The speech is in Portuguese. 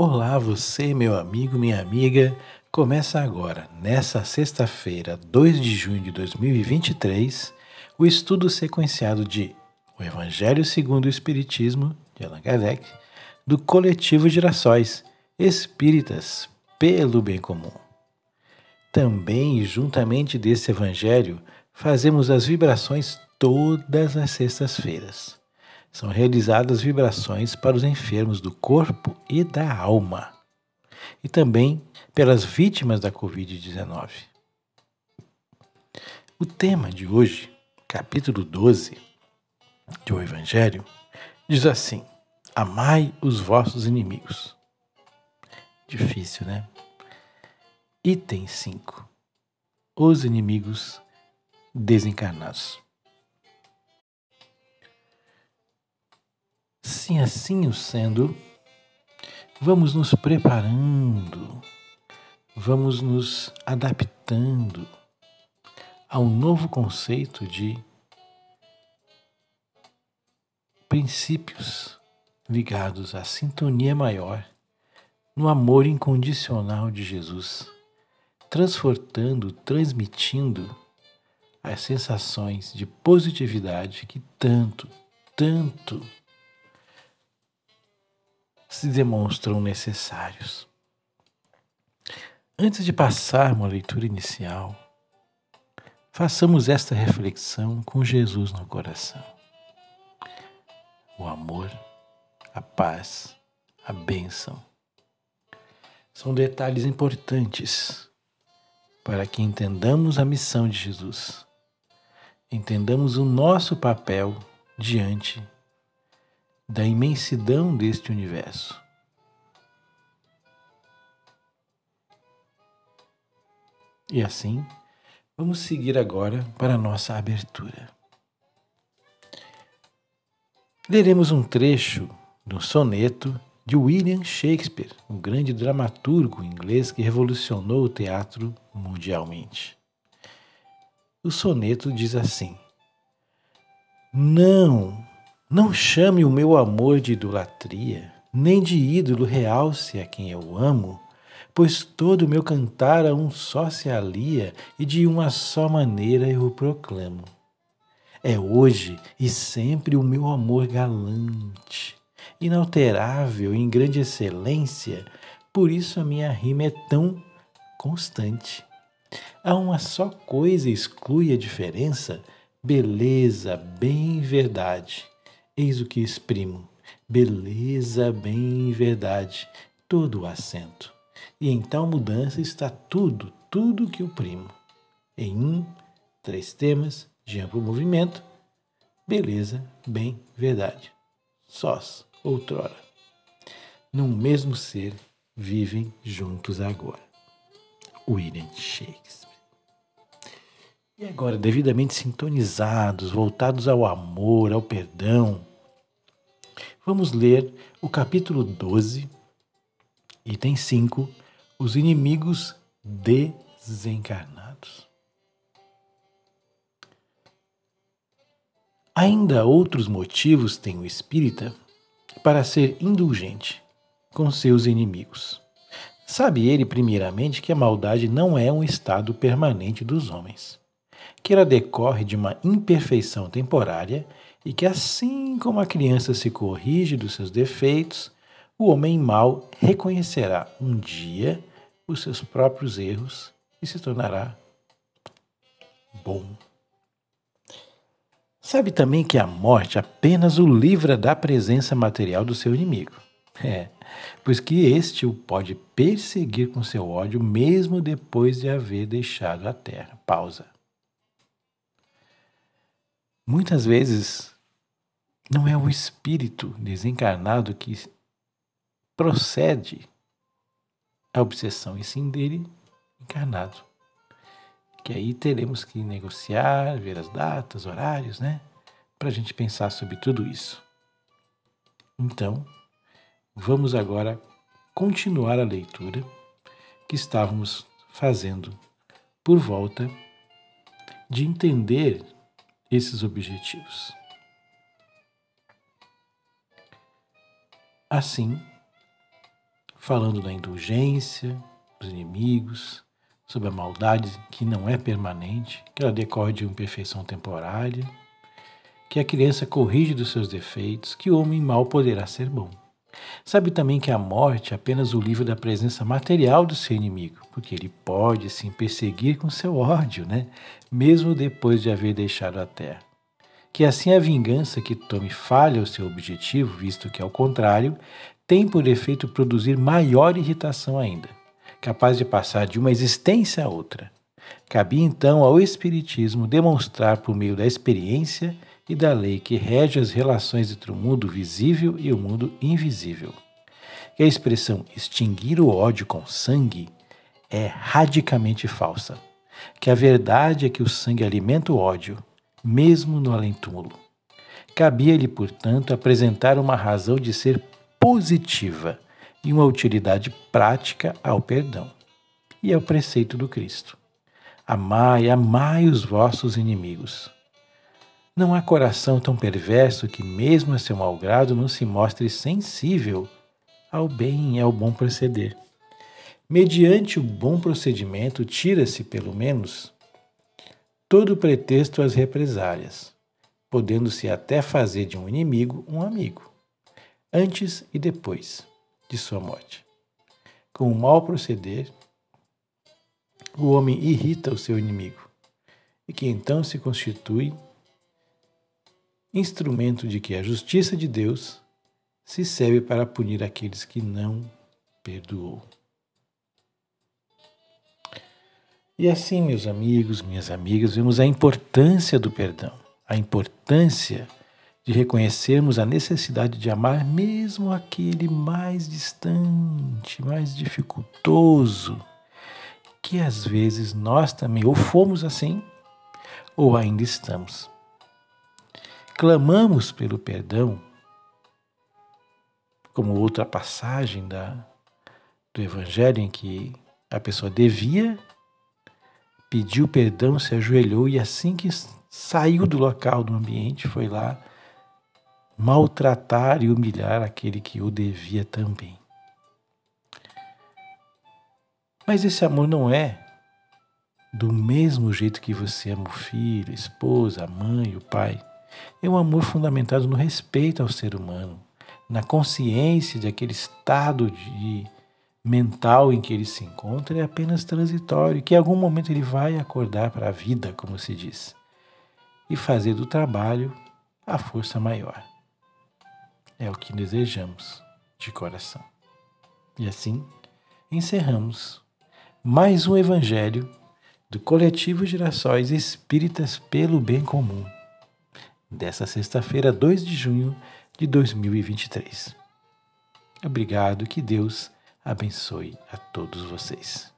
Olá, você, meu amigo, minha amiga. Começa agora, nessa sexta-feira, 2 de junho de 2023, o estudo sequenciado de O Evangelho segundo o Espiritismo, de Allan Kardec, do coletivo Girassóis Espíritas pelo Bem Comum. Também, juntamente desse Evangelho, fazemos as vibrações todas as sextas-feiras são realizadas vibrações para os enfermos do corpo e da alma, e também pelas vítimas da Covid-19. O tema de hoje, capítulo 12 do Evangelho, diz assim: Amai os vossos inimigos. Difícil, né? Item 5: Os inimigos desencarnados. Sim, assim o sendo, vamos nos preparando, vamos nos adaptando a um novo conceito de princípios ligados à sintonia maior no amor incondicional de Jesus, transportando, transmitindo as sensações de positividade que tanto, tanto se demonstram necessários. Antes de passarmos à leitura inicial, façamos esta reflexão com Jesus no coração. O amor, a paz, a bênção são detalhes importantes para que entendamos a missão de Jesus, entendamos o nosso papel diante da imensidão deste universo. E assim, vamos seguir agora para a nossa abertura. Leremos um trecho do soneto de William Shakespeare, um grande dramaturgo inglês que revolucionou o teatro mundialmente. O soneto diz assim: Não não chame o meu amor de idolatria, nem de ídolo realce a quem eu amo, pois todo o meu cantar a um só se alia e de uma só maneira eu o proclamo. É hoje e sempre o meu amor galante, inalterável em grande excelência, por isso a minha rima é tão constante. A uma só coisa exclui a diferença, beleza, bem, verdade Eis o que exprimo, beleza, bem e verdade, todo o acento. E em tal mudança está tudo, tudo que oprimo. Em um, três temas de amplo movimento, beleza, bem, verdade. Sós, outrora. Num mesmo ser, vivem juntos agora. William Shakespeare. E agora, devidamente sintonizados, voltados ao amor, ao perdão, Vamos ler o capítulo 12, item 5, os inimigos desencarnados. Ainda outros motivos tem o espírita para ser indulgente com seus inimigos. Sabe ele, primeiramente, que a maldade não é um estado permanente dos homens, que ela decorre de uma imperfeição temporária e que assim como a criança se corrige dos seus defeitos, o homem mau reconhecerá um dia os seus próprios erros e se tornará bom. Sabe também que a morte apenas o livra da presença material do seu inimigo. É, pois que este o pode perseguir com seu ódio mesmo depois de haver deixado a terra. Pausa. Muitas vezes não é o espírito desencarnado que procede a obsessão, e sim dele encarnado. Que aí teremos que negociar, ver as datas, horários, né? Para a gente pensar sobre tudo isso. Então, vamos agora continuar a leitura que estávamos fazendo por volta de entender esses objetivos. Assim, falando da indulgência dos inimigos, sobre a maldade que não é permanente, que ela decorre de uma imperfeição temporária, que a criança corrige dos seus defeitos, que o homem mal poderá ser bom. Sabe também que a morte é apenas o livro da presença material do seu inimigo, porque ele pode sim perseguir com seu ódio, né? mesmo depois de haver deixado a terra. Que assim a vingança que tome falha o seu objetivo, visto que, ao contrário, tem por efeito produzir maior irritação ainda, capaz de passar de uma existência a outra. Cabia então ao Espiritismo demonstrar por meio da experiência e da lei que rege as relações entre o mundo visível e o mundo invisível. Que a expressão extinguir o ódio com sangue é radicalmente falsa. Que a verdade é que o sangue alimenta o ódio, mesmo no além-túmulo. Cabia-lhe, portanto, apresentar uma razão de ser positiva e uma utilidade prática ao perdão. E é o preceito do Cristo. Amai, amai os vossos inimigos. Não há coração tão perverso que, mesmo a seu malgrado, não se mostre sensível ao bem e ao bom proceder. Mediante o bom procedimento, tira-se, pelo menos, todo pretexto às represálias, podendo-se até fazer de um inimigo um amigo, antes e depois de sua morte. Com o mau proceder, o homem irrita o seu inimigo, e que então se constitui instrumento de que a justiça de Deus se serve para punir aqueles que não perdoou. E assim, meus amigos, minhas amigas, vemos a importância do perdão, a importância de reconhecermos a necessidade de amar mesmo aquele mais distante, mais dificultoso, que às vezes nós também ou fomos assim ou ainda estamos clamamos pelo perdão, como outra passagem da, do Evangelho em que a pessoa devia, pediu perdão, se ajoelhou e assim que saiu do local, do ambiente, foi lá maltratar e humilhar aquele que o devia também. Mas esse amor não é do mesmo jeito que você ama o filho, a esposa, a mãe, o pai. É um amor fundamentado no respeito ao ser humano, na consciência de aquele estado de mental em que ele se encontra é apenas transitório, que em algum momento ele vai acordar para a vida, como se diz, e fazer do trabalho a força maior. É o que desejamos de coração. E assim encerramos mais um Evangelho do Coletivo Girassóis Espíritas pelo Bem Comum dessa sexta-feira, 2 de junho de 2023. Obrigado, que Deus abençoe a todos vocês.